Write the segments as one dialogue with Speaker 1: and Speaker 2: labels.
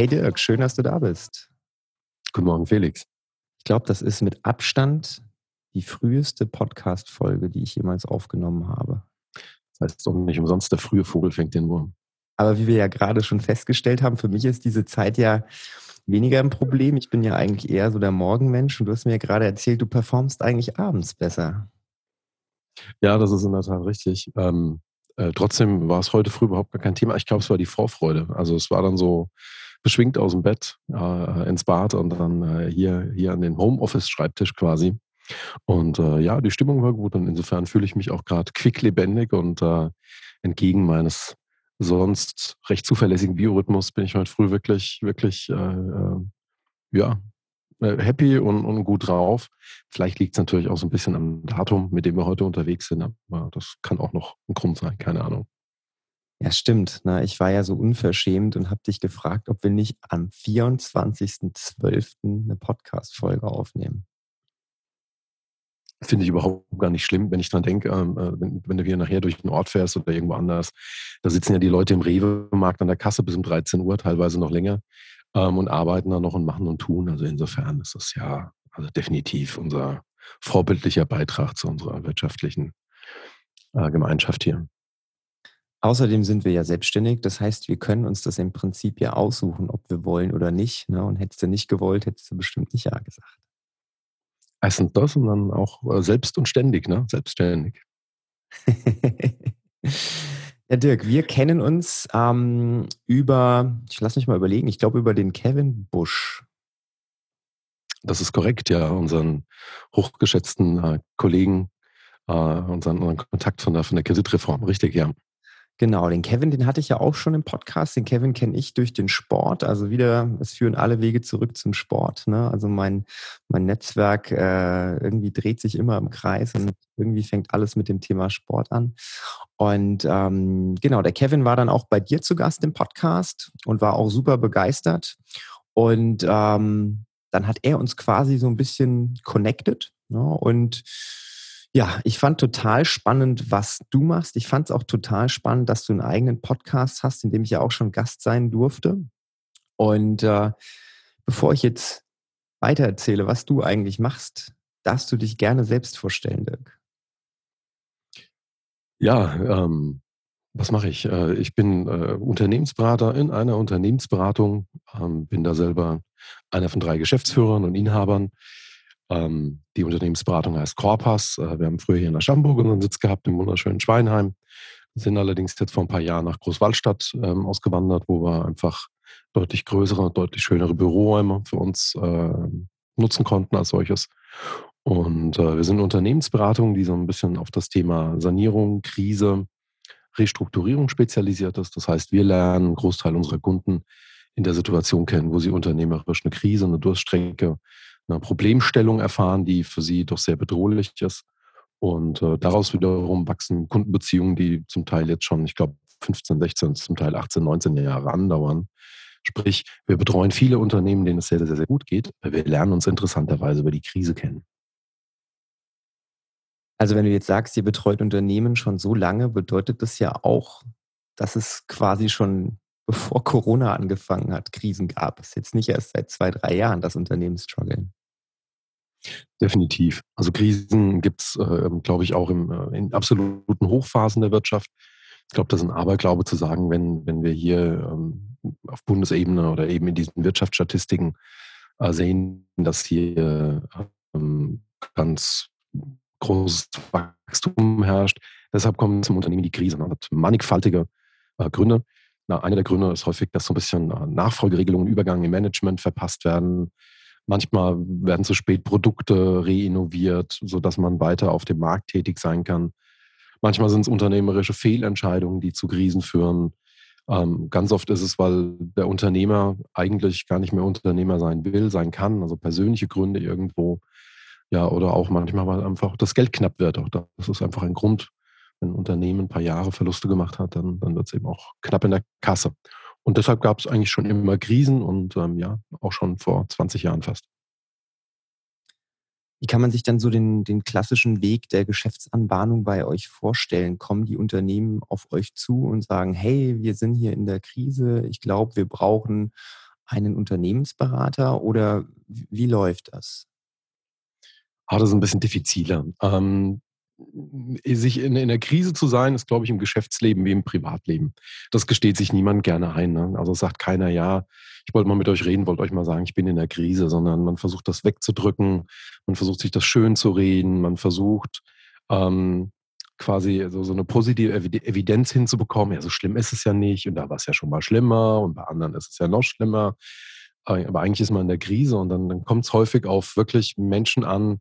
Speaker 1: Hey Dirk, schön, dass du da bist.
Speaker 2: Guten Morgen, Felix.
Speaker 1: Ich glaube, das ist mit Abstand die früheste Podcast-Folge, die ich jemals aufgenommen habe.
Speaker 2: Das heißt doch nicht umsonst, der frühe Vogel fängt den Wurm.
Speaker 1: Aber wie wir ja gerade schon festgestellt haben, für mich ist diese Zeit ja weniger ein Problem. Ich bin ja eigentlich eher so der Morgenmensch und du hast mir ja gerade erzählt, du performst eigentlich abends besser.
Speaker 2: Ja, das ist in der Tat richtig. Ähm, äh, trotzdem war es heute früh überhaupt gar kein Thema. Ich glaube, es war die Vorfreude. Also es war dann so beschwingt aus dem Bett äh, ins Bad und dann äh, hier, hier an den Homeoffice-Schreibtisch quasi. Und äh, ja, die Stimmung war gut und insofern fühle ich mich auch gerade quicklebendig und äh, entgegen meines sonst recht zuverlässigen Biorhythmus bin ich heute früh wirklich, wirklich, äh, äh ja, happy und, und, gut drauf. Vielleicht liegt es natürlich auch so ein bisschen am Datum, mit dem wir heute unterwegs sind, aber das kann auch noch ein Grund sein, keine Ahnung.
Speaker 1: Ja, stimmt. Na, ich war ja so unverschämt und habe dich gefragt, ob wir nicht am 24.12. eine Podcast-Folge aufnehmen.
Speaker 2: Finde ich überhaupt gar nicht schlimm, wenn ich dran denke, ähm, äh, wenn, wenn, du hier nachher durch den Ort fährst oder irgendwo anders. Da sitzen ja die Leute im Rewe-Markt an der Kasse bis um 13 Uhr, teilweise noch länger, ähm, und arbeiten da noch und machen und tun. Also insofern ist das ja also definitiv unser vorbildlicher Beitrag zu unserer wirtschaftlichen äh, Gemeinschaft hier.
Speaker 1: Außerdem sind wir ja selbstständig, das heißt, wir können uns das im Prinzip ja aussuchen, ob wir wollen oder nicht. Ne? Und hättest du nicht gewollt, hättest du bestimmt nicht Ja gesagt.
Speaker 2: Erstens das und dann auch äh, selbst und ständig, ne? Selbstständig.
Speaker 1: ja, Dirk, wir kennen uns ähm, über, ich lass mich mal überlegen, ich glaube über den Kevin Busch.
Speaker 2: Das ist korrekt, ja. Unseren hochgeschätzten äh, Kollegen, äh, unseren, unseren, Kontakt von der, von der Kreditreform, richtig, ja.
Speaker 1: Genau, den Kevin, den hatte ich ja auch schon im Podcast. Den Kevin kenne ich durch den Sport. Also wieder, es führen alle Wege zurück zum Sport. Ne? Also mein, mein Netzwerk äh, irgendwie dreht sich immer im Kreis und irgendwie fängt alles mit dem Thema Sport an. Und ähm, genau, der Kevin war dann auch bei dir zu Gast im Podcast und war auch super begeistert. Und ähm, dann hat er uns quasi so ein bisschen connected. Ne? Und ja, ich fand total spannend, was du machst. Ich fand es auch total spannend, dass du einen eigenen Podcast hast, in dem ich ja auch schon Gast sein durfte. Und äh, bevor ich jetzt weiter erzähle, was du eigentlich machst, darfst du dich gerne selbst vorstellen, Dirk.
Speaker 2: Ja, ähm, was mache ich? Äh, ich bin äh, Unternehmensberater in einer Unternehmensberatung, ähm, bin da selber einer von drei Geschäftsführern und Inhabern die Unternehmensberatung heißt Corpas. Äh, wir haben früher hier in Aschaffenburg unseren Sitz gehabt, im wunderschönen Schweinheim. Sind allerdings jetzt vor ein paar Jahren nach Großwallstadt ähm, ausgewandert, wo wir einfach deutlich größere, deutlich schönere Büroräume für uns äh, nutzen konnten als solches. Und äh, wir sind Unternehmensberatung, die so ein bisschen auf das Thema Sanierung, Krise, Restrukturierung spezialisiert ist. Das heißt, wir lernen einen Großteil unserer Kunden in der Situation kennen, wo sie unternehmerisch eine Krise, eine Durststrecke, eine Problemstellung erfahren, die für sie doch sehr bedrohlich ist. Und äh, daraus wiederum wachsen Kundenbeziehungen, die zum Teil jetzt schon, ich glaube, 15, 16, zum Teil 18, 19 Jahre andauern. Sprich, wir betreuen viele Unternehmen, denen es sehr, sehr, sehr gut geht, weil wir lernen uns interessanterweise über die Krise kennen.
Speaker 1: Also wenn du jetzt sagst, ihr betreut Unternehmen schon so lange, bedeutet das ja auch, dass es quasi schon bevor Corona angefangen hat, Krisen gab. Es ist jetzt nicht erst seit zwei, drei Jahren, dass Unternehmen strugglen.
Speaker 2: Definitiv. Also Krisen gibt es, äh, glaube ich, auch im, äh, in absoluten Hochphasen der Wirtschaft. Ich glaube, das ist ein Aberglaube zu sagen, wenn, wenn wir hier ähm, auf Bundesebene oder eben in diesen Wirtschaftsstatistiken äh, sehen, dass hier ähm, ganz großes Wachstum herrscht. Deshalb kommt zum Unternehmen die Krise. Man hat mannigfaltige äh, Gründe. Na, einer der Gründe ist häufig, dass so ein bisschen äh, Nachfolgeregelungen, Übergang im Management verpasst werden. Manchmal werden zu spät Produkte reinnoviert, sodass man weiter auf dem Markt tätig sein kann. Manchmal sind es unternehmerische Fehlentscheidungen, die zu Krisen führen. Ähm, ganz oft ist es, weil der Unternehmer eigentlich gar nicht mehr Unternehmer sein will, sein kann, also persönliche Gründe irgendwo. Ja, oder auch manchmal, weil einfach das Geld knapp wird. Auch das ist einfach ein Grund. Wenn ein Unternehmen ein paar Jahre Verluste gemacht hat, dann, dann wird es eben auch knapp in der Kasse. Und deshalb gab es eigentlich schon immer Krisen und ähm, ja, auch schon vor 20 Jahren fast.
Speaker 1: Wie kann man sich dann so den, den klassischen Weg der Geschäftsanbahnung bei euch vorstellen? Kommen die Unternehmen auf euch zu und sagen, hey, wir sind hier in der Krise, ich glaube, wir brauchen einen Unternehmensberater oder wie läuft das?
Speaker 2: Ah, das ist ein bisschen diffiziler. Ähm, sich in, in der Krise zu sein, ist, glaube ich, im Geschäftsleben wie im Privatleben. Das gesteht sich niemand gerne ein. Ne? Also sagt keiner, ja, ich wollte mal mit euch reden, wollte euch mal sagen, ich bin in der Krise, sondern man versucht das wegzudrücken, man versucht sich das schön zu reden, man versucht ähm, quasi so, so eine positive Evidenz hinzubekommen. Ja, so schlimm ist es ja nicht und da war es ja schon mal schlimmer und bei anderen ist es ja noch schlimmer. Äh, aber eigentlich ist man in der Krise und dann, dann kommt es häufig auf wirklich Menschen an,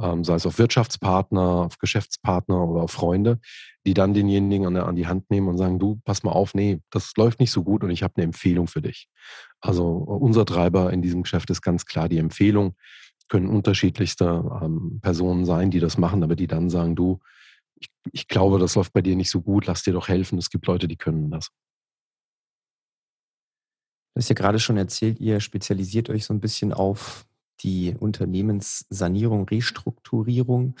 Speaker 2: ähm, sei es auf Wirtschaftspartner, auf Geschäftspartner oder auf Freunde, die dann denjenigen an, der, an die Hand nehmen und sagen, du, pass mal auf, nee, das läuft nicht so gut und ich habe eine Empfehlung für dich. Also unser Treiber in diesem Geschäft ist ganz klar die Empfehlung. Können unterschiedlichste ähm, Personen sein, die das machen, aber die dann sagen, du, ich, ich glaube, das läuft bei dir nicht so gut, lass dir doch helfen. Es gibt Leute, die können das.
Speaker 1: Du hast ja gerade schon erzählt, ihr spezialisiert euch so ein bisschen auf die Unternehmenssanierung, Restrukturierung.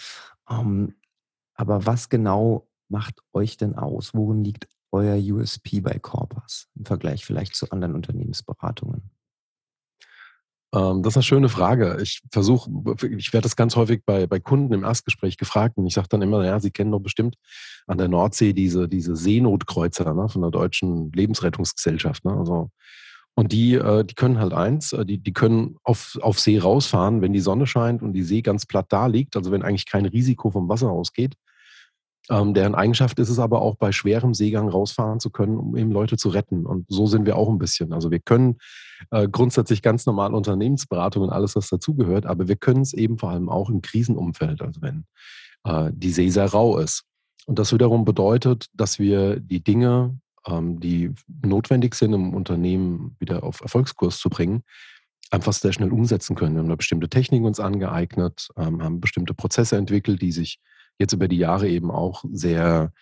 Speaker 1: Ähm, aber was genau macht euch denn aus? Worin liegt euer USP bei Corpus im Vergleich vielleicht zu anderen Unternehmensberatungen?
Speaker 2: Ähm, das ist eine schöne Frage. Ich versuche, ich werde das ganz häufig bei, bei Kunden im Erstgespräch gefragt und ich sage dann immer, ja, Sie kennen doch bestimmt an der Nordsee diese, diese Seenotkreuzer ne, von der deutschen Lebensrettungsgesellschaft. Ne? Also und die, äh, die können halt eins, äh, die, die können auf, auf See rausfahren, wenn die Sonne scheint und die See ganz platt da liegt, also wenn eigentlich kein Risiko vom Wasser ausgeht. Ähm, deren Eigenschaft ist es aber auch bei schwerem Seegang rausfahren zu können, um eben Leute zu retten. Und so sind wir auch ein bisschen. Also wir können äh, grundsätzlich ganz normal Unternehmensberatung und alles, was dazugehört, aber wir können es eben vor allem auch im Krisenumfeld, also wenn äh, die See sehr rau ist. Und das wiederum bedeutet, dass wir die Dinge, die notwendig sind, um Unternehmen wieder auf Erfolgskurs zu bringen, einfach sehr schnell umsetzen können. Wir haben da bestimmte Techniken uns angeeignet, ähm, haben bestimmte Prozesse entwickelt, die sich jetzt über die Jahre eben auch sehr,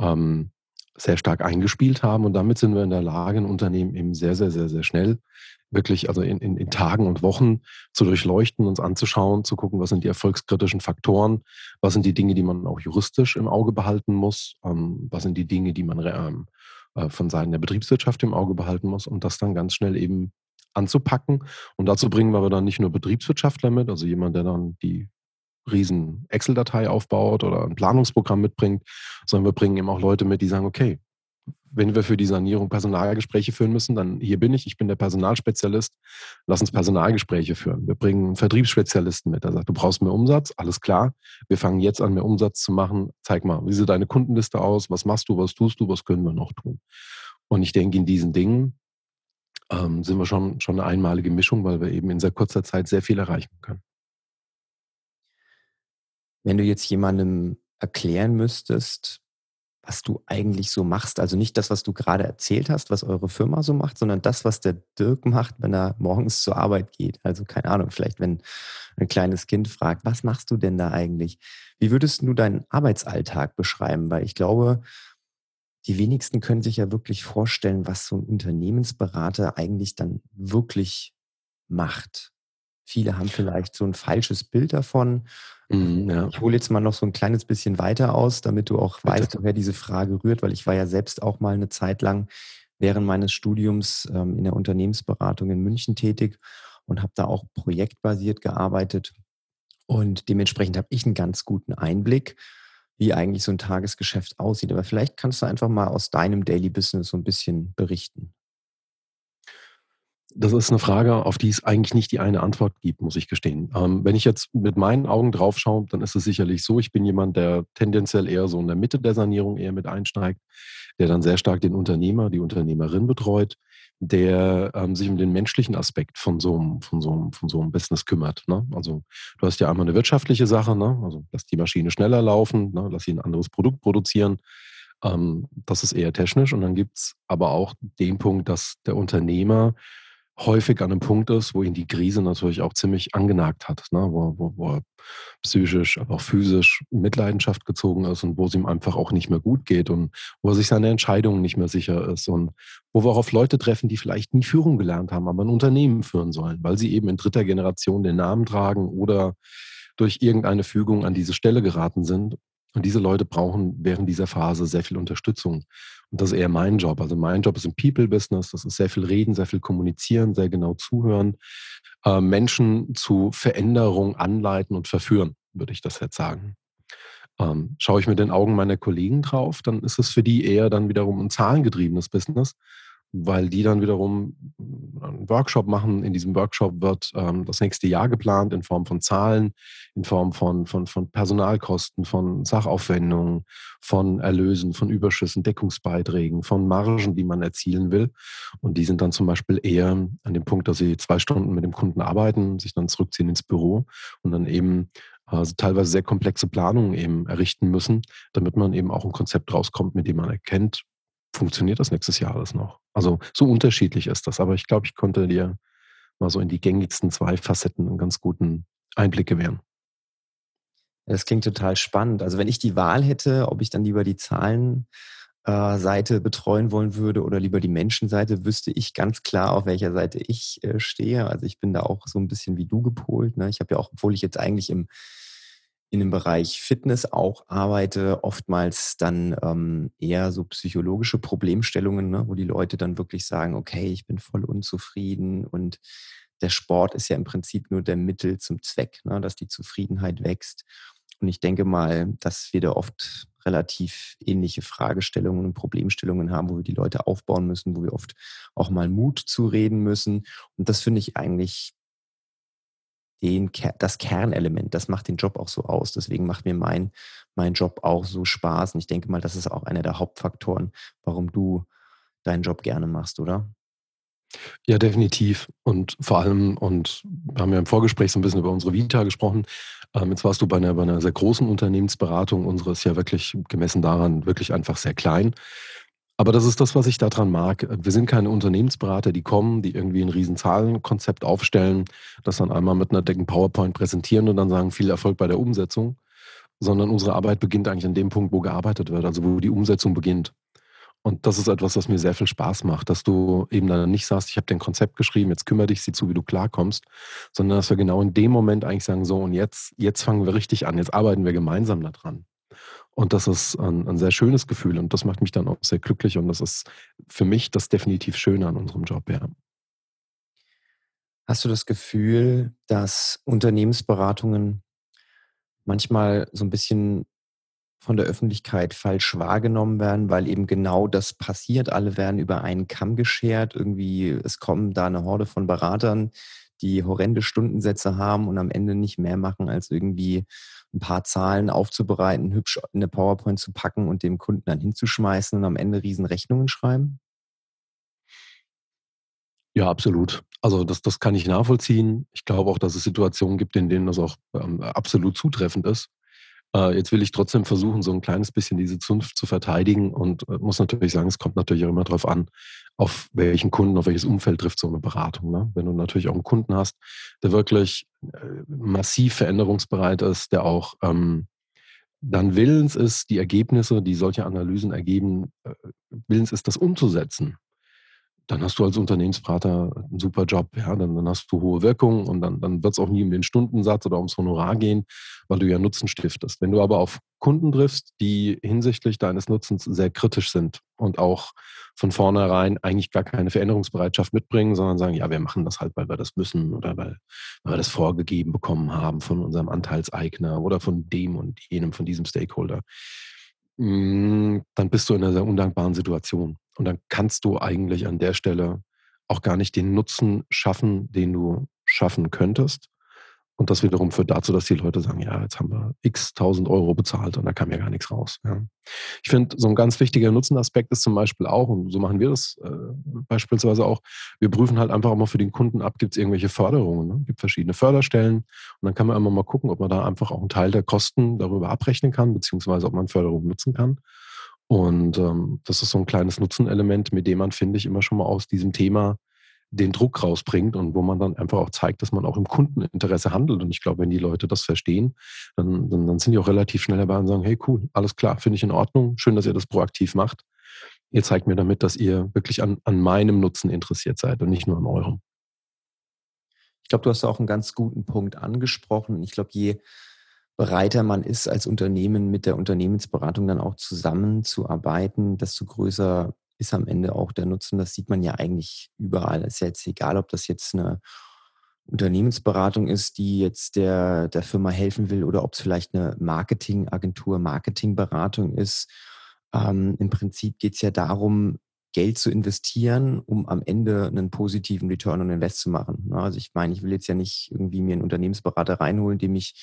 Speaker 2: ähm, sehr stark eingespielt haben. Und damit sind wir in der Lage, ein Unternehmen eben sehr, sehr, sehr, sehr schnell wirklich, also in, in, in Tagen und Wochen zu durchleuchten, uns anzuschauen, zu gucken, was sind die erfolgskritischen Faktoren, was sind die Dinge, die man auch juristisch im Auge behalten muss, ähm, was sind die Dinge, die man ähm, äh, von Seiten der Betriebswirtschaft im Auge behalten muss und das dann ganz schnell eben anzupacken. Und dazu bringen wir aber dann nicht nur Betriebswirtschaftler mit, also jemand, der dann die riesen Excel-Datei aufbaut oder ein Planungsprogramm mitbringt, sondern wir bringen eben auch Leute mit, die sagen, okay, wenn wir für die Sanierung Personalgespräche führen müssen, dann hier bin ich, ich bin der Personalspezialist, lass uns Personalgespräche führen. Wir bringen einen Vertriebsspezialisten mit, der sagt, du brauchst mehr Umsatz, alles klar, wir fangen jetzt an, mehr Umsatz zu machen, zeig mal, wie sieht deine Kundenliste aus, was machst du, was tust du, was können wir noch tun? Und ich denke, in diesen Dingen ähm, sind wir schon, schon eine einmalige Mischung, weil wir eben in sehr kurzer Zeit sehr viel erreichen können.
Speaker 1: Wenn du jetzt jemandem erklären müsstest, was du eigentlich so machst. Also nicht das, was du gerade erzählt hast, was eure Firma so macht, sondern das, was der Dirk macht, wenn er morgens zur Arbeit geht. Also keine Ahnung, vielleicht wenn ein kleines Kind fragt, was machst du denn da eigentlich? Wie würdest du deinen Arbeitsalltag beschreiben? Weil ich glaube, die wenigsten können sich ja wirklich vorstellen, was so ein Unternehmensberater eigentlich dann wirklich macht. Viele haben vielleicht so ein falsches Bild davon. Mhm, ja. Ich hole jetzt mal noch so ein kleines bisschen weiter aus, damit du auch Bitte. weißt, woher diese Frage rührt, weil ich war ja selbst auch mal eine Zeit lang während meines Studiums ähm, in der Unternehmensberatung in München tätig und habe da auch projektbasiert gearbeitet. Und dementsprechend habe ich einen ganz guten Einblick, wie eigentlich so ein Tagesgeschäft aussieht. Aber vielleicht kannst du einfach mal aus deinem Daily Business so ein bisschen berichten.
Speaker 2: Das ist eine Frage, auf die es eigentlich nicht die eine Antwort gibt, muss ich gestehen. Ähm, wenn ich jetzt mit meinen Augen drauf schaue, dann ist es sicherlich so, ich bin jemand, der tendenziell eher so in der Mitte der Sanierung eher mit einsteigt, der dann sehr stark den Unternehmer, die Unternehmerin betreut, der ähm, sich um den menschlichen Aspekt von so einem, von so einem, von so einem Business kümmert. Ne? Also du hast ja einmal eine wirtschaftliche Sache, ne? also lass die Maschine schneller laufen, ne? lass sie ein anderes Produkt produzieren. Ähm, das ist eher technisch. Und dann gibt es aber auch den Punkt, dass der Unternehmer häufig an einem Punkt ist, wo ihn die Krise natürlich auch ziemlich angenagt hat, ne? wo, wo, wo, er psychisch, aber auch physisch Mitleidenschaft gezogen ist und wo es ihm einfach auch nicht mehr gut geht und wo er sich seine Entscheidungen nicht mehr sicher ist und wo wir auch auf Leute treffen, die vielleicht nie Führung gelernt haben, aber ein Unternehmen führen sollen, weil sie eben in dritter Generation den Namen tragen oder durch irgendeine Fügung an diese Stelle geraten sind und diese Leute brauchen während dieser Phase sehr viel Unterstützung. Und das ist eher mein Job. Also mein Job ist im People-Business. Das ist sehr viel reden, sehr viel kommunizieren, sehr genau zuhören, äh, Menschen zu Veränderung anleiten und verführen, würde ich das jetzt sagen. Ähm, schaue ich mit den Augen meiner Kollegen drauf, dann ist es für die eher dann wiederum ein zahlengetriebenes Business weil die dann wiederum einen Workshop machen. In diesem Workshop wird ähm, das nächste Jahr geplant in Form von Zahlen, in Form von, von, von Personalkosten, von Sachaufwendungen, von Erlösen, von Überschüssen, Deckungsbeiträgen, von Margen, die man erzielen will. Und die sind dann zum Beispiel eher an dem Punkt, dass sie zwei Stunden mit dem Kunden arbeiten, sich dann zurückziehen ins Büro und dann eben also teilweise sehr komplexe Planungen eben errichten müssen, damit man eben auch ein Konzept rauskommt, mit dem man erkennt, funktioniert das nächstes Jahr alles noch? Also so unterschiedlich ist das, aber ich glaube, ich konnte dir mal so in die gängigsten zwei Facetten einen ganz guten Einblick gewähren.
Speaker 1: Das klingt total spannend. Also wenn ich die Wahl hätte, ob ich dann lieber die Zahlenseite betreuen wollen würde oder lieber die Menschenseite, wüsste ich ganz klar, auf welcher Seite ich äh, stehe. Also ich bin da auch so ein bisschen wie du gepolt. Ne? Ich habe ja auch, obwohl ich jetzt eigentlich im in dem Bereich Fitness auch arbeite, oftmals dann ähm, eher so psychologische Problemstellungen, ne, wo die Leute dann wirklich sagen, okay, ich bin voll unzufrieden und der Sport ist ja im Prinzip nur der Mittel zum Zweck, ne, dass die Zufriedenheit wächst. Und ich denke mal, dass wir da oft relativ ähnliche Fragestellungen und Problemstellungen haben, wo wir die Leute aufbauen müssen, wo wir oft auch mal Mut zureden müssen. Und das finde ich eigentlich den, das Kernelement, das macht den Job auch so aus. Deswegen macht mir mein, mein Job auch so Spaß. Und ich denke mal, das ist auch einer der Hauptfaktoren, warum du deinen Job gerne machst, oder?
Speaker 2: Ja, definitiv. Und vor allem, und wir haben ja im Vorgespräch so ein bisschen über unsere Vita gesprochen. Ähm, jetzt warst du bei einer, bei einer sehr großen Unternehmensberatung. Unsere ist ja wirklich gemessen daran wirklich einfach sehr klein. Aber das ist das, was ich daran mag. Wir sind keine Unternehmensberater, die kommen, die irgendwie ein riesen Zahlenkonzept aufstellen, das dann einmal mit einer dicken PowerPoint präsentieren und dann sagen, viel Erfolg bei der Umsetzung. Sondern unsere Arbeit beginnt eigentlich an dem Punkt, wo gearbeitet wird, also wo die Umsetzung beginnt. Und das ist etwas, was mir sehr viel Spaß macht, dass du eben dann nicht sagst, ich habe dein Konzept geschrieben, jetzt kümmere dich, sieh zu, wie du klarkommst, sondern dass wir genau in dem Moment eigentlich sagen, so und jetzt, jetzt fangen wir richtig an, jetzt arbeiten wir gemeinsam daran. Und das ist ein, ein, sehr schönes Gefühl und das macht mich dann auch sehr glücklich und das ist für mich das definitiv Schöne an unserem Job, ja.
Speaker 1: Hast du das Gefühl, dass Unternehmensberatungen manchmal so ein bisschen von der Öffentlichkeit falsch wahrgenommen werden, weil eben genau das passiert. Alle werden über einen Kamm geschert. Irgendwie, es kommen da eine Horde von Beratern, die horrende Stundensätze haben und am Ende nicht mehr machen, als irgendwie ein paar Zahlen aufzubereiten, hübsch in eine PowerPoint zu packen und dem Kunden dann hinzuschmeißen und am Ende riesen Rechnungen schreiben?
Speaker 2: Ja, absolut. Also das, das kann ich nachvollziehen. Ich glaube auch, dass es Situationen gibt, in denen das auch ähm, absolut zutreffend ist. Äh, jetzt will ich trotzdem versuchen, so ein kleines bisschen diese Zunft zu verteidigen und äh, muss natürlich sagen, es kommt natürlich auch immer darauf an, auf welchen Kunden, auf welches Umfeld trifft so eine Beratung. Ne? Wenn du natürlich auch einen Kunden hast, der wirklich äh, massiv veränderungsbereit ist, der auch ähm, dann willens ist, die Ergebnisse, die solche Analysen ergeben, äh, willens ist, das umzusetzen dann hast du als Unternehmensberater einen super Job. Ja, dann, dann hast du hohe Wirkung und dann, dann wird es auch nie um den Stundensatz oder ums Honorar gehen, weil du ja Nutzen stiftest. Wenn du aber auf Kunden triffst, die hinsichtlich deines Nutzens sehr kritisch sind und auch von vornherein eigentlich gar keine Veränderungsbereitschaft mitbringen, sondern sagen, ja, wir machen das halt, weil wir das müssen oder weil, weil wir das vorgegeben bekommen haben von unserem Anteilseigner oder von dem und jenem, von diesem Stakeholder, mm, dann bist du in einer sehr undankbaren Situation. Und dann kannst du eigentlich an der Stelle auch gar nicht den Nutzen schaffen, den du schaffen könntest. Und das wiederum führt dazu, dass die Leute sagen, ja, jetzt haben wir x tausend Euro bezahlt und da kam ja gar nichts raus. Ja. Ich finde, so ein ganz wichtiger Nutzenaspekt ist zum Beispiel auch, und so machen wir das äh, beispielsweise auch, wir prüfen halt einfach auch mal für den Kunden ab, gibt es irgendwelche Förderungen. Ne? gibt verschiedene Förderstellen und dann kann man immer mal gucken, ob man da einfach auch einen Teil der Kosten darüber abrechnen kann, beziehungsweise ob man Förderungen nutzen kann. Und ähm, das ist so ein kleines Nutzenelement, mit dem man, finde ich, immer schon mal aus diesem Thema den Druck rausbringt und wo man dann einfach auch zeigt, dass man auch im Kundeninteresse handelt. Und ich glaube, wenn die Leute das verstehen, dann, dann, dann sind die auch relativ schnell dabei und sagen, hey cool, alles klar, finde ich in Ordnung, schön, dass ihr das proaktiv macht. Ihr zeigt mir damit, dass ihr wirklich an, an meinem Nutzen interessiert seid und nicht nur an eurem.
Speaker 1: Ich glaube, du hast auch einen ganz guten Punkt angesprochen. Ich glaube, je bereiter man ist, als Unternehmen mit der Unternehmensberatung dann auch zusammenzuarbeiten, desto größer ist am Ende auch der Nutzen. Das sieht man ja eigentlich überall. Es ist ja jetzt egal, ob das jetzt eine Unternehmensberatung ist, die jetzt der, der Firma helfen will oder ob es vielleicht eine Marketingagentur, Marketingberatung ist. Ähm, Im Prinzip geht es ja darum, Geld zu investieren, um am Ende einen positiven Return on Invest zu machen. Ne? Also ich meine, ich will jetzt ja nicht irgendwie mir einen Unternehmensberater reinholen, dem ich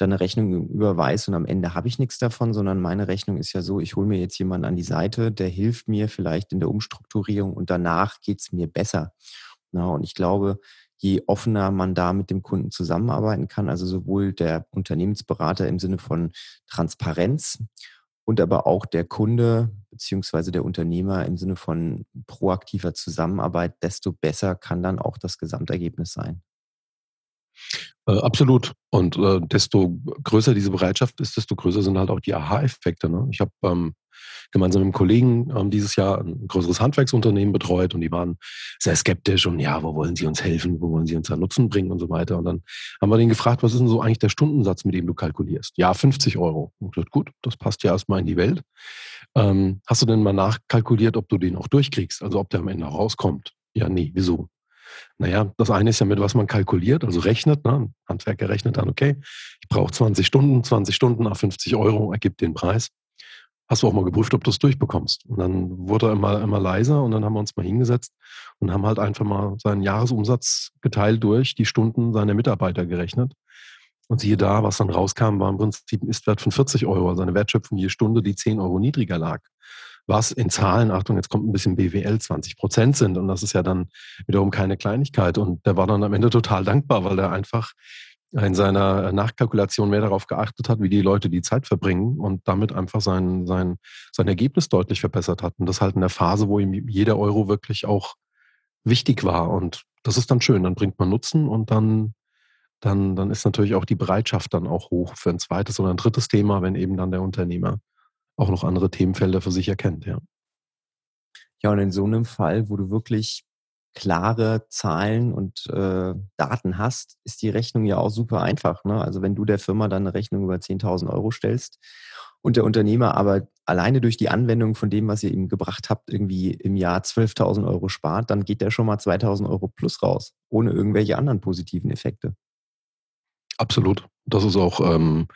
Speaker 1: dann eine Rechnung überweist und am Ende habe ich nichts davon, sondern meine Rechnung ist ja so, ich hole mir jetzt jemanden an die Seite, der hilft mir vielleicht in der Umstrukturierung und danach geht es mir besser. Ja, und ich glaube, je offener man da mit dem Kunden zusammenarbeiten kann, also sowohl der Unternehmensberater im Sinne von Transparenz und aber auch der Kunde beziehungsweise der Unternehmer im Sinne von proaktiver Zusammenarbeit, desto besser kann dann auch das Gesamtergebnis sein.
Speaker 2: Äh, absolut. Und äh, desto größer diese Bereitschaft ist, desto größer sind halt auch die Aha-Effekte. Ne? Ich habe ähm, gemeinsam mit einem Kollegen ähm, dieses Jahr ein größeres Handwerksunternehmen betreut und die waren sehr skeptisch und ja, wo wollen sie uns helfen, wo wollen sie uns da Nutzen bringen und so weiter. Und dann haben wir den gefragt, was ist denn so eigentlich der Stundensatz, mit dem du kalkulierst? Ja, 50 Euro. Und gesagt, gut, das passt ja erstmal in die Welt. Ähm, hast du denn mal nachkalkuliert, ob du den auch durchkriegst, also ob der am Ende rauskommt? Ja, nee, wieso? Naja, das eine ist ja mit was man kalkuliert, also rechnet. Ne? Handwerker rechnet dann, okay, ich brauche 20 Stunden, 20 Stunden nach 50 Euro ergibt den Preis. Hast du auch mal geprüft, ob du es durchbekommst? Und dann wurde er immer, immer leiser und dann haben wir uns mal hingesetzt und haben halt einfach mal seinen Jahresumsatz geteilt durch die Stunden seiner Mitarbeiter gerechnet. Und siehe da, was dann rauskam, war im Prinzip ein Istwert von 40 Euro, also eine Wertschöpfung je Stunde, die 10 Euro niedriger lag was in Zahlen, Achtung, jetzt kommt ein bisschen BWL, 20 Prozent sind. Und das ist ja dann wiederum keine Kleinigkeit. Und der war dann am Ende total dankbar, weil er einfach in seiner Nachkalkulation mehr darauf geachtet hat, wie die Leute die Zeit verbringen und damit einfach sein, sein, sein Ergebnis deutlich verbessert hat. Und das halt in der Phase, wo ihm jeder Euro wirklich auch wichtig war. Und das ist dann schön. Dann bringt man Nutzen und dann, dann, dann ist natürlich auch die Bereitschaft dann auch hoch für ein zweites oder ein drittes Thema, wenn eben dann der Unternehmer auch noch andere Themenfelder für sich erkennt, ja.
Speaker 1: Ja, und in so einem Fall, wo du wirklich klare Zahlen und äh, Daten hast, ist die Rechnung ja auch super einfach. Ne? Also wenn du der Firma dann eine Rechnung über 10.000 Euro stellst und der Unternehmer aber alleine durch die Anwendung von dem, was ihr ihm gebracht habt, irgendwie im Jahr 12.000 Euro spart, dann geht der schon mal 2.000 Euro plus raus, ohne irgendwelche anderen positiven Effekte.
Speaker 2: Absolut. Das ist auch ähm,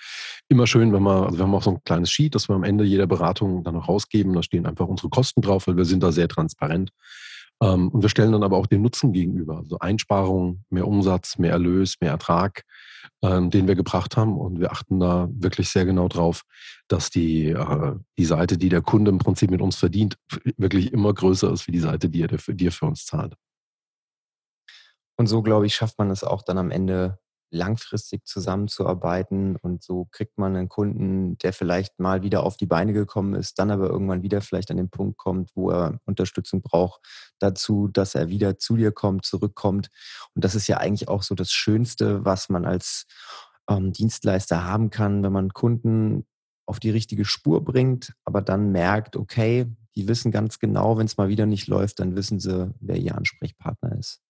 Speaker 2: immer schön, wenn wir, also wir haben auch so ein kleines Sheet, das wir am Ende jeder Beratung dann noch rausgeben. Da stehen einfach unsere Kosten drauf, weil wir sind da sehr transparent. Ähm, und wir stellen dann aber auch den Nutzen gegenüber. Also Einsparungen, mehr Umsatz, mehr Erlös, mehr Ertrag, ähm, den wir gebracht haben. Und wir achten da wirklich sehr genau drauf, dass die, äh, die Seite, die der Kunde im Prinzip mit uns verdient, wirklich immer größer ist wie die Seite, die er, die er für uns zahlt.
Speaker 1: Und so, glaube ich, schafft man es auch dann am Ende langfristig zusammenzuarbeiten und so kriegt man einen Kunden, der vielleicht mal wieder auf die Beine gekommen ist, dann aber irgendwann wieder vielleicht an den Punkt kommt, wo er Unterstützung braucht, dazu, dass er wieder zu dir kommt, zurückkommt. Und das ist ja eigentlich auch so das Schönste, was man als ähm, Dienstleister haben kann, wenn man Kunden auf die richtige Spur bringt, aber dann merkt, okay, die wissen ganz genau, wenn es mal wieder nicht läuft, dann wissen sie, wer ihr Ansprechpartner ist.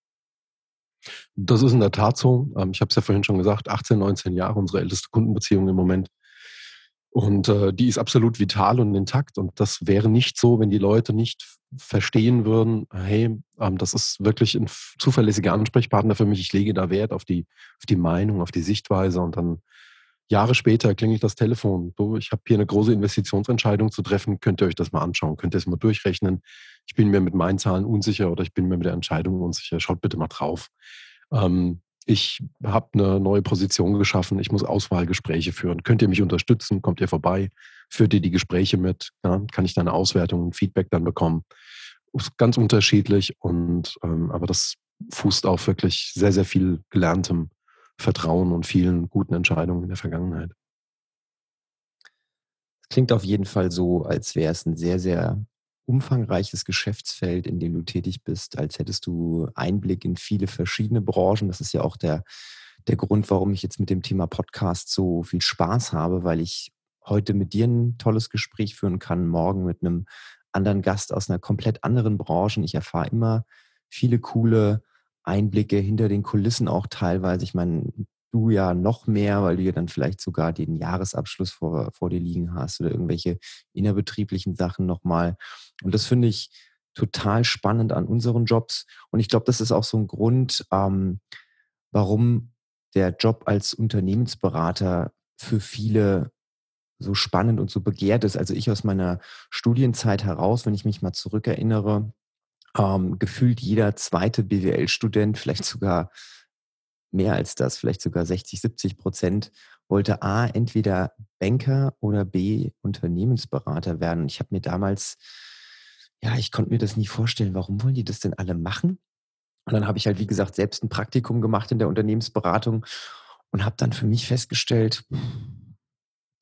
Speaker 2: Das ist in der Tat so. Ähm, ich habe es ja vorhin schon gesagt, 18, 19 Jahre unsere älteste Kundenbeziehung im Moment. Und äh, die ist absolut vital und intakt. Und das wäre nicht so, wenn die Leute nicht verstehen würden, hey, ähm, das ist wirklich ein zuverlässiger Ansprechpartner für mich. Ich lege da Wert auf die, auf die Meinung, auf die Sichtweise. Und dann Jahre später klingelt das Telefon. Du, ich habe hier eine große Investitionsentscheidung zu treffen. Könnt ihr euch das mal anschauen? Könnt ihr es mal durchrechnen? Ich bin mir mit meinen Zahlen unsicher oder ich bin mir mit der Entscheidung unsicher. Schaut bitte mal drauf. Ähm, ich habe eine neue Position geschaffen. Ich muss Auswahlgespräche führen. Könnt ihr mich unterstützen? Kommt ihr vorbei? Führt ihr die Gespräche mit? Ja, kann ich da eine Auswertung und Feedback dann bekommen? Ganz unterschiedlich und ähm, aber das fußt auf wirklich sehr, sehr viel gelerntem Vertrauen und vielen guten Entscheidungen in der Vergangenheit.
Speaker 1: klingt auf jeden Fall so, als wäre es ein sehr, sehr umfangreiches Geschäftsfeld, in dem du tätig bist, als hättest du Einblick in viele verschiedene Branchen. Das ist ja auch der, der Grund, warum ich jetzt mit dem Thema Podcast so viel Spaß habe, weil ich heute mit dir ein tolles Gespräch führen kann, morgen mit einem anderen Gast aus einer komplett anderen Branche. Ich erfahre immer viele coole Einblicke hinter den Kulissen auch teilweise. Ich meine, du ja noch mehr, weil du ja dann vielleicht sogar den Jahresabschluss vor, vor dir liegen hast oder irgendwelche innerbetrieblichen Sachen nochmal. Und das finde ich total spannend an unseren Jobs. Und ich glaube, das ist auch so ein Grund, ähm, warum der Job als Unternehmensberater für viele so spannend und so begehrt ist. Also ich aus meiner Studienzeit heraus, wenn ich mich mal zurückerinnere, ähm, gefühlt jeder zweite BWL-Student, vielleicht sogar mehr als das, vielleicht sogar 60, 70 Prozent, wollte A, entweder Banker oder B, Unternehmensberater werden. Ich habe mir damals, ja, ich konnte mir das nie vorstellen, warum wollen die das denn alle machen? Und dann habe ich halt, wie gesagt, selbst ein Praktikum gemacht in der Unternehmensberatung und habe dann für mich festgestellt,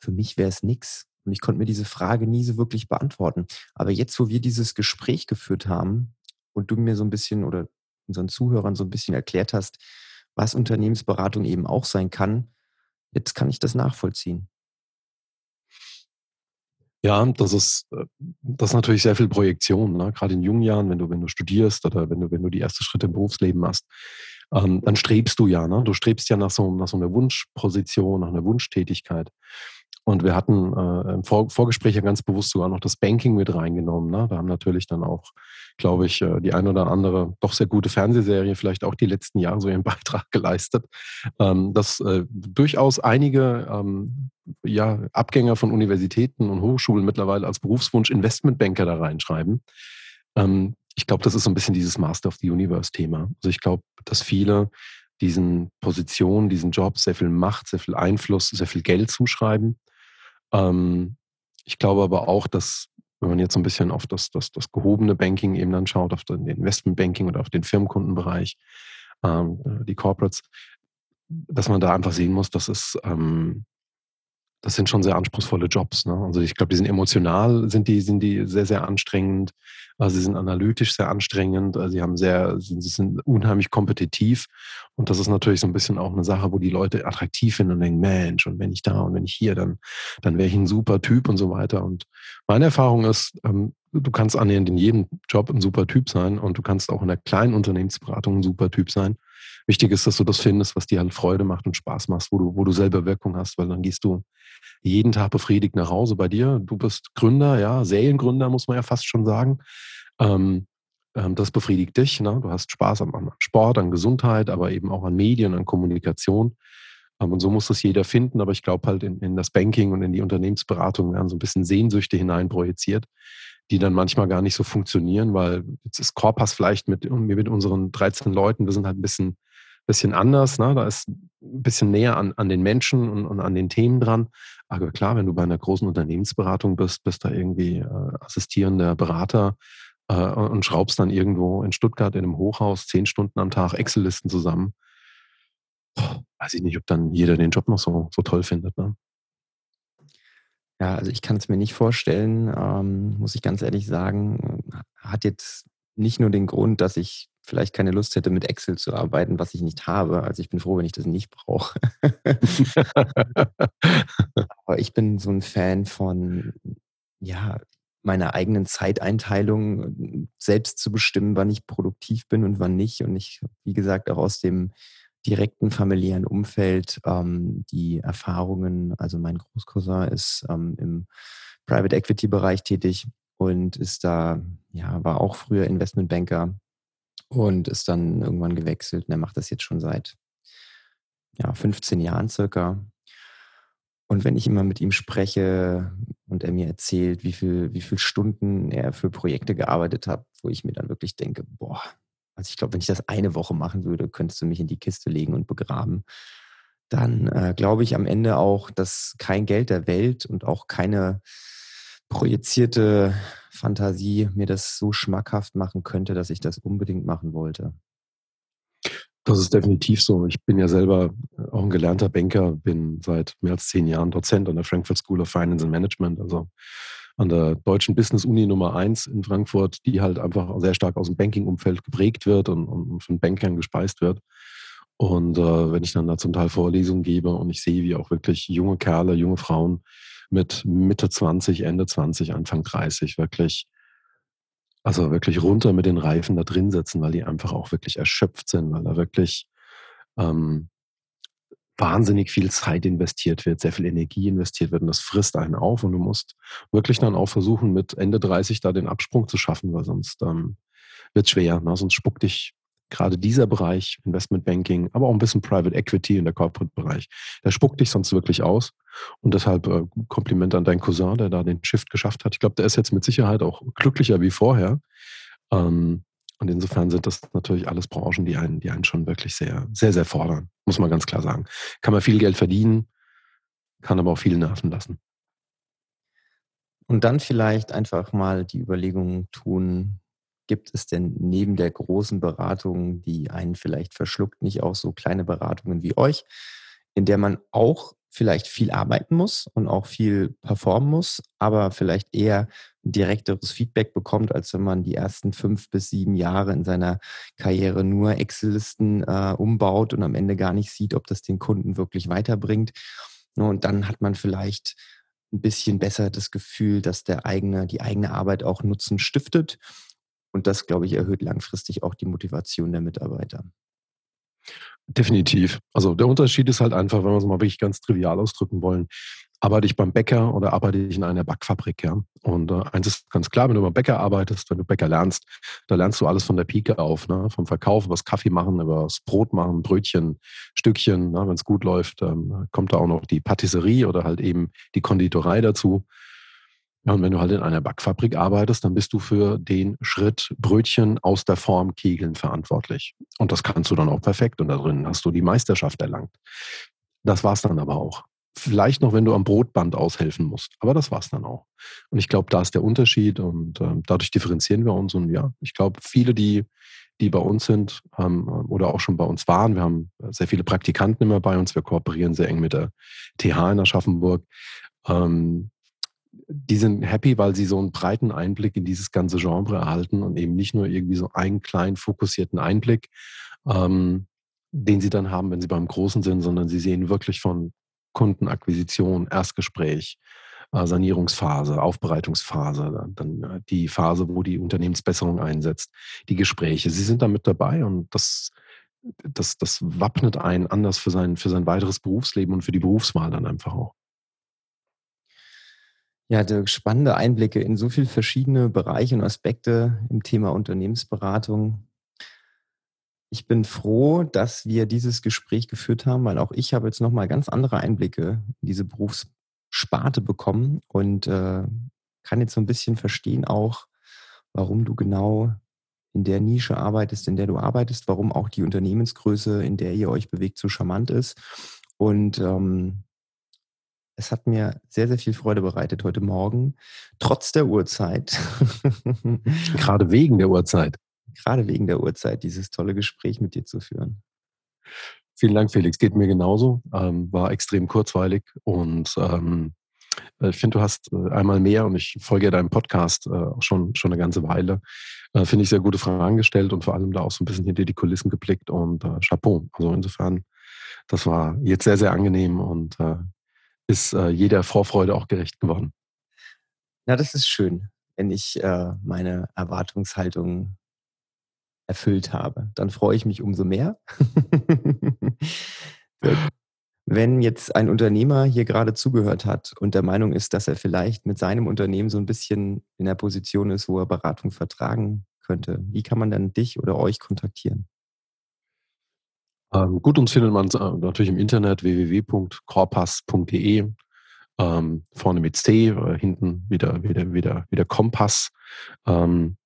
Speaker 1: für mich wäre es nichts. Und ich konnte mir diese Frage nie so wirklich beantworten. Aber jetzt, wo wir dieses Gespräch geführt haben und du mir so ein bisschen oder unseren Zuhörern so ein bisschen erklärt hast, was Unternehmensberatung eben auch sein kann, jetzt kann ich das nachvollziehen.
Speaker 2: Ja, das ist, äh, das ist natürlich sehr viel Projektion, ne? gerade in jungen Jahren, wenn du, wenn du studierst oder wenn du, wenn du die ersten Schritte im Berufsleben machst, ähm, dann strebst du ja, ne? du strebst ja nach so, nach so einer Wunschposition, nach einer Wunschtätigkeit. Und wir hatten äh, im Vor Vorgespräch ja ganz bewusst sogar noch das Banking mit reingenommen. Ne? Da haben natürlich dann auch, glaube ich, äh, die ein oder andere doch sehr gute Fernsehserie vielleicht auch die letzten Jahre so ihren Beitrag geleistet, ähm, dass äh, durchaus einige ähm, ja, Abgänger von Universitäten und Hochschulen mittlerweile als Berufswunsch Investmentbanker da reinschreiben. Ähm, ich glaube, das ist so ein bisschen dieses Master of the Universe-Thema. Also ich glaube, dass viele diesen Positionen, diesen Jobs sehr viel Macht, sehr viel Einfluss, sehr viel Geld zuschreiben ähm, ich glaube aber auch, dass wenn man jetzt so ein bisschen auf das, das, das gehobene Banking eben dann schaut, auf den Investmentbanking oder auf den Firmenkundenbereich, ähm, äh, die Corporates, dass man da einfach sehen muss, dass es ähm, das sind schon sehr anspruchsvolle Jobs. Ne? Also ich glaube, die sind emotional, sind die, sind die sehr, sehr anstrengend. Also sie sind analytisch sehr anstrengend. Also sie haben sehr, sie sind unheimlich kompetitiv. Und das ist natürlich so ein bisschen auch eine Sache, wo die Leute attraktiv finden und denken, Mensch, und wenn ich da und wenn ich hier, dann, dann wäre ich ein super Typ und so weiter. Und meine Erfahrung ist, ähm, du kannst annähernd in jedem Job ein super Typ sein und du kannst auch in der kleinen Unternehmensberatung ein super Typ sein. Wichtig ist, dass du das findest, was dir halt Freude macht und Spaß macht, wo du, wo du selber Wirkung hast, weil dann gehst du jeden Tag befriedigt nach Hause bei dir. Du bist Gründer, ja, Seriengründer, muss man ja fast schon sagen. Ähm, ähm, das befriedigt dich. Ne? Du hast Spaß am, am, Sport, an Gesundheit, aber eben auch an Medien, an Kommunikation. Ähm, und so muss das jeder finden. Aber ich glaube halt in, in das Banking und in die Unternehmensberatung werden so ein bisschen Sehnsüchte hineinprojiziert, die dann manchmal gar nicht so funktionieren, weil jetzt ist Corpus vielleicht mit, mit unseren 13 Leuten, wir sind halt ein bisschen bisschen anders. Ne? Da ist ein bisschen näher an, an den Menschen und, und an den Themen dran. Aber klar, wenn du bei einer großen Unternehmensberatung bist, bist da irgendwie äh, assistierender Berater äh, und schraubst dann irgendwo in Stuttgart in einem Hochhaus zehn Stunden am Tag Excel-Listen zusammen. Boah, weiß ich nicht, ob dann jeder den Job noch so, so toll findet. Ne?
Speaker 1: Ja, also ich kann es mir nicht vorstellen, ähm, muss ich ganz ehrlich sagen. Hat jetzt nicht nur den Grund, dass ich vielleicht keine Lust hätte, mit Excel zu arbeiten, was ich nicht habe. Also ich bin froh, wenn ich das nicht brauche. Aber ich bin so ein Fan von, ja, meiner eigenen Zeiteinteilung selbst zu bestimmen, wann ich produktiv bin und wann nicht. Und ich, wie gesagt, auch aus dem direkten familiären Umfeld ähm, die Erfahrungen, also mein Großcousin ist ähm, im Private Equity Bereich tätig und ist da, ja, war auch früher Investmentbanker und ist dann irgendwann gewechselt. Und er macht das jetzt schon seit ja, 15 Jahren circa. Und wenn ich immer mit ihm spreche und er mir erzählt, wie viel, wie viel Stunden er für Projekte gearbeitet hat, wo ich mir dann wirklich denke, boah, also ich glaube, wenn ich das eine Woche machen würde, könntest du mich in die Kiste legen und begraben. Dann äh, glaube ich am Ende auch, dass kein Geld der Welt und auch keine projizierte Fantasie mir das so schmackhaft machen könnte, dass ich das unbedingt machen wollte.
Speaker 2: Das ist definitiv so. Ich bin ja selber auch ein gelernter Banker, bin seit mehr als zehn Jahren Dozent an der Frankfurt School of Finance and Management, also an der deutschen Business Uni Nummer eins in Frankfurt, die halt einfach sehr stark aus dem Banking-Umfeld geprägt wird und, und von Bankern gespeist wird. Und äh, wenn ich dann da zum Teil Vorlesungen gebe und ich sehe, wie auch wirklich junge Kerle, junge Frauen mit Mitte 20, Ende 20, Anfang 30 wirklich also wirklich runter mit den Reifen da drin sitzen, weil die einfach auch wirklich erschöpft sind, weil da wirklich ähm, wahnsinnig viel Zeit investiert wird, sehr viel Energie investiert wird und das frisst einen auf und du musst wirklich dann auch versuchen, mit Ende 30 da den Absprung zu schaffen, weil sonst ähm, wird es schwer, ne? sonst spuckt dich gerade dieser Bereich, Investment Banking, aber auch ein bisschen Private Equity in der Corporate-Bereich, der spuckt dich sonst wirklich aus. Und deshalb äh, Kompliment an deinen Cousin, der da den Shift geschafft hat. Ich glaube, der ist jetzt mit Sicherheit auch glücklicher wie vorher. Ähm, und insofern sind das natürlich alles Branchen, die einen, die einen schon wirklich sehr, sehr, sehr fordern, muss man ganz klar sagen. Kann man viel Geld verdienen, kann aber auch viel nerven lassen.
Speaker 1: Und dann vielleicht einfach mal die Überlegung tun, gibt es denn neben der großen Beratung, die einen vielleicht verschluckt, nicht auch so kleine Beratungen wie euch, in der man auch vielleicht viel arbeiten muss und auch viel performen muss, aber vielleicht eher direkteres Feedback bekommt, als wenn man die ersten fünf bis sieben Jahre in seiner Karriere nur Excel-Listen äh, umbaut und am Ende gar nicht sieht, ob das den Kunden wirklich weiterbringt. Und dann hat man vielleicht ein bisschen besser das Gefühl, dass der eigene, die eigene Arbeit auch Nutzen stiftet und das, glaube ich, erhöht langfristig auch die Motivation der Mitarbeiter.
Speaker 2: Definitiv. Also der Unterschied ist halt einfach, wenn wir es mal wirklich ganz trivial ausdrücken wollen, arbeite ich beim Bäcker oder arbeite ich in einer Backfabrik, ja. Und äh, eins ist ganz klar, wenn du beim Bäcker arbeitest, wenn du Bäcker lernst, da lernst du alles von der Pike auf, ne? Vom Verkauf, über das Kaffee machen, über das Brot machen, Brötchen, Stückchen, ne? wenn es gut läuft, ähm, kommt da auch noch die Patisserie oder halt eben die Konditorei dazu. Ja, und wenn du halt in einer Backfabrik arbeitest, dann bist du für den Schritt Brötchen aus der Form Kegeln verantwortlich. Und das kannst du dann auch perfekt und da drin hast du die Meisterschaft erlangt. Das war's dann aber auch. Vielleicht noch, wenn du am Brotband aushelfen musst. Aber das war's dann auch. Und ich glaube, da ist der Unterschied und äh, dadurch differenzieren wir uns. Und ja, ich glaube, viele, die, die bei uns sind ähm, oder auch schon bei uns waren, wir haben sehr viele Praktikanten immer bei uns. Wir kooperieren sehr eng mit der TH in Aschaffenburg. Ähm, die sind happy, weil sie so einen breiten Einblick in dieses ganze Genre erhalten und eben nicht nur irgendwie so einen kleinen fokussierten Einblick, ähm, den sie dann haben, wenn sie beim Großen sind, sondern sie sehen wirklich von Kundenakquisition, Erstgespräch, äh, Sanierungsphase, Aufbereitungsphase, dann äh, die Phase, wo die Unternehmensbesserung einsetzt, die Gespräche. Sie sind da mit dabei und das, das, das wappnet einen anders für sein, für sein weiteres Berufsleben und für die Berufswahl dann einfach auch.
Speaker 1: Ja, spannende Einblicke in so viele verschiedene Bereiche und Aspekte im Thema Unternehmensberatung. Ich bin froh, dass wir dieses Gespräch geführt haben, weil auch ich habe jetzt nochmal ganz andere Einblicke in diese Berufssparte bekommen und äh, kann jetzt so ein bisschen verstehen auch, warum du genau in der Nische arbeitest, in der du arbeitest, warum auch die Unternehmensgröße, in der ihr euch bewegt, so charmant ist. Und ähm, es hat mir sehr, sehr viel Freude bereitet heute Morgen, trotz der Uhrzeit.
Speaker 2: Gerade wegen der Uhrzeit.
Speaker 1: Gerade wegen der Uhrzeit, dieses tolle Gespräch mit dir zu führen.
Speaker 2: Vielen Dank, Felix. Geht mir genauso. Ähm, war extrem kurzweilig und ähm, äh, ich finde, du hast äh, einmal mehr und ich folge deinem Podcast äh, schon, schon eine ganze Weile. Äh, finde ich sehr gute Fragen gestellt und vor allem da auch so ein bisschen hinter die Kulissen geblickt und äh, Chapeau. Also insofern, das war jetzt sehr, sehr angenehm und ist jeder Vorfreude auch gerecht geworden.
Speaker 1: Na, das ist schön, wenn ich meine Erwartungshaltung erfüllt habe. Dann freue ich mich umso mehr. wenn jetzt ein Unternehmer hier gerade zugehört hat und der Meinung ist, dass er vielleicht mit seinem Unternehmen so ein bisschen in der Position ist, wo er Beratung vertragen könnte, wie kann man dann dich oder euch kontaktieren?
Speaker 2: Ähm, gut, uns findet man äh, natürlich im Internet www.corpass.de. Ähm, vorne mit C, äh, hinten wieder, wieder, wieder, wieder Kompass. Ähm,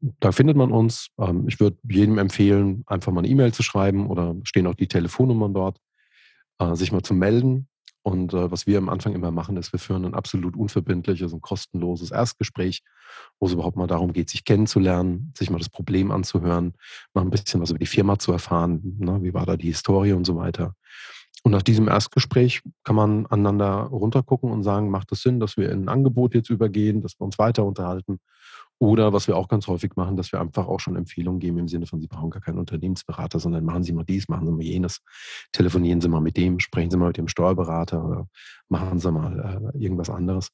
Speaker 2: da findet man uns. Ähm, ich würde jedem empfehlen, einfach mal eine E-Mail zu schreiben oder stehen auch die Telefonnummern dort, äh, sich mal zu melden. Und äh, was wir am Anfang immer machen, ist, wir führen ein absolut unverbindliches und kostenloses Erstgespräch, wo es überhaupt mal darum geht, sich kennenzulernen, sich mal das Problem anzuhören, mal ein bisschen was über die Firma zu erfahren, ne? wie war da die Historie und so weiter. Und nach diesem Erstgespräch kann man aneinander runtergucken und sagen, macht es Sinn, dass wir in ein Angebot jetzt übergehen, dass wir uns weiter unterhalten? Oder was wir auch ganz häufig machen, dass wir einfach auch schon Empfehlungen geben im Sinne von, Sie brauchen gar keinen Unternehmensberater, sondern machen Sie mal dies, machen Sie mal jenes, telefonieren Sie mal mit dem, sprechen Sie mal mit dem Steuerberater oder machen Sie mal äh, irgendwas anderes.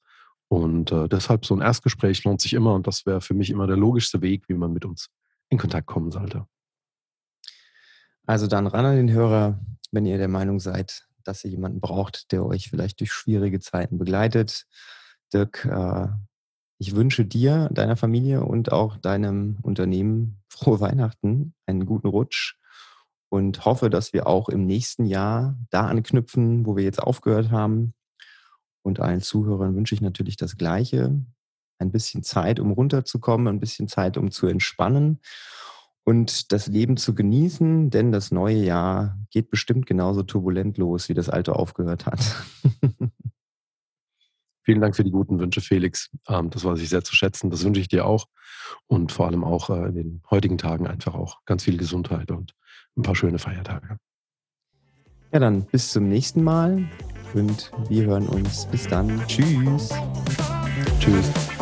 Speaker 2: Und äh, deshalb so ein Erstgespräch lohnt sich immer und das wäre für mich immer der logischste Weg, wie man mit uns in Kontakt kommen sollte.
Speaker 1: Also dann ran an den Hörer, wenn ihr der Meinung seid, dass ihr jemanden braucht, der euch vielleicht durch schwierige Zeiten begleitet. Dirk, äh, ich wünsche dir, deiner Familie und auch deinem Unternehmen frohe Weihnachten, einen guten Rutsch und hoffe, dass wir auch im nächsten Jahr da anknüpfen, wo wir jetzt aufgehört haben. Und allen Zuhörern wünsche ich natürlich das Gleiche. Ein bisschen Zeit, um runterzukommen, ein bisschen Zeit, um zu entspannen und das Leben zu genießen, denn das neue Jahr geht bestimmt genauso turbulent los, wie das alte aufgehört hat.
Speaker 2: Vielen Dank für die guten Wünsche, Felix. Ähm, das weiß ich sehr zu schätzen. Das wünsche ich dir auch. Und vor allem auch äh, in den heutigen Tagen einfach auch ganz viel Gesundheit und ein paar schöne Feiertage.
Speaker 1: Ja, dann bis zum nächsten Mal und wir hören uns. Bis dann. Tschüss.
Speaker 2: Tschüss.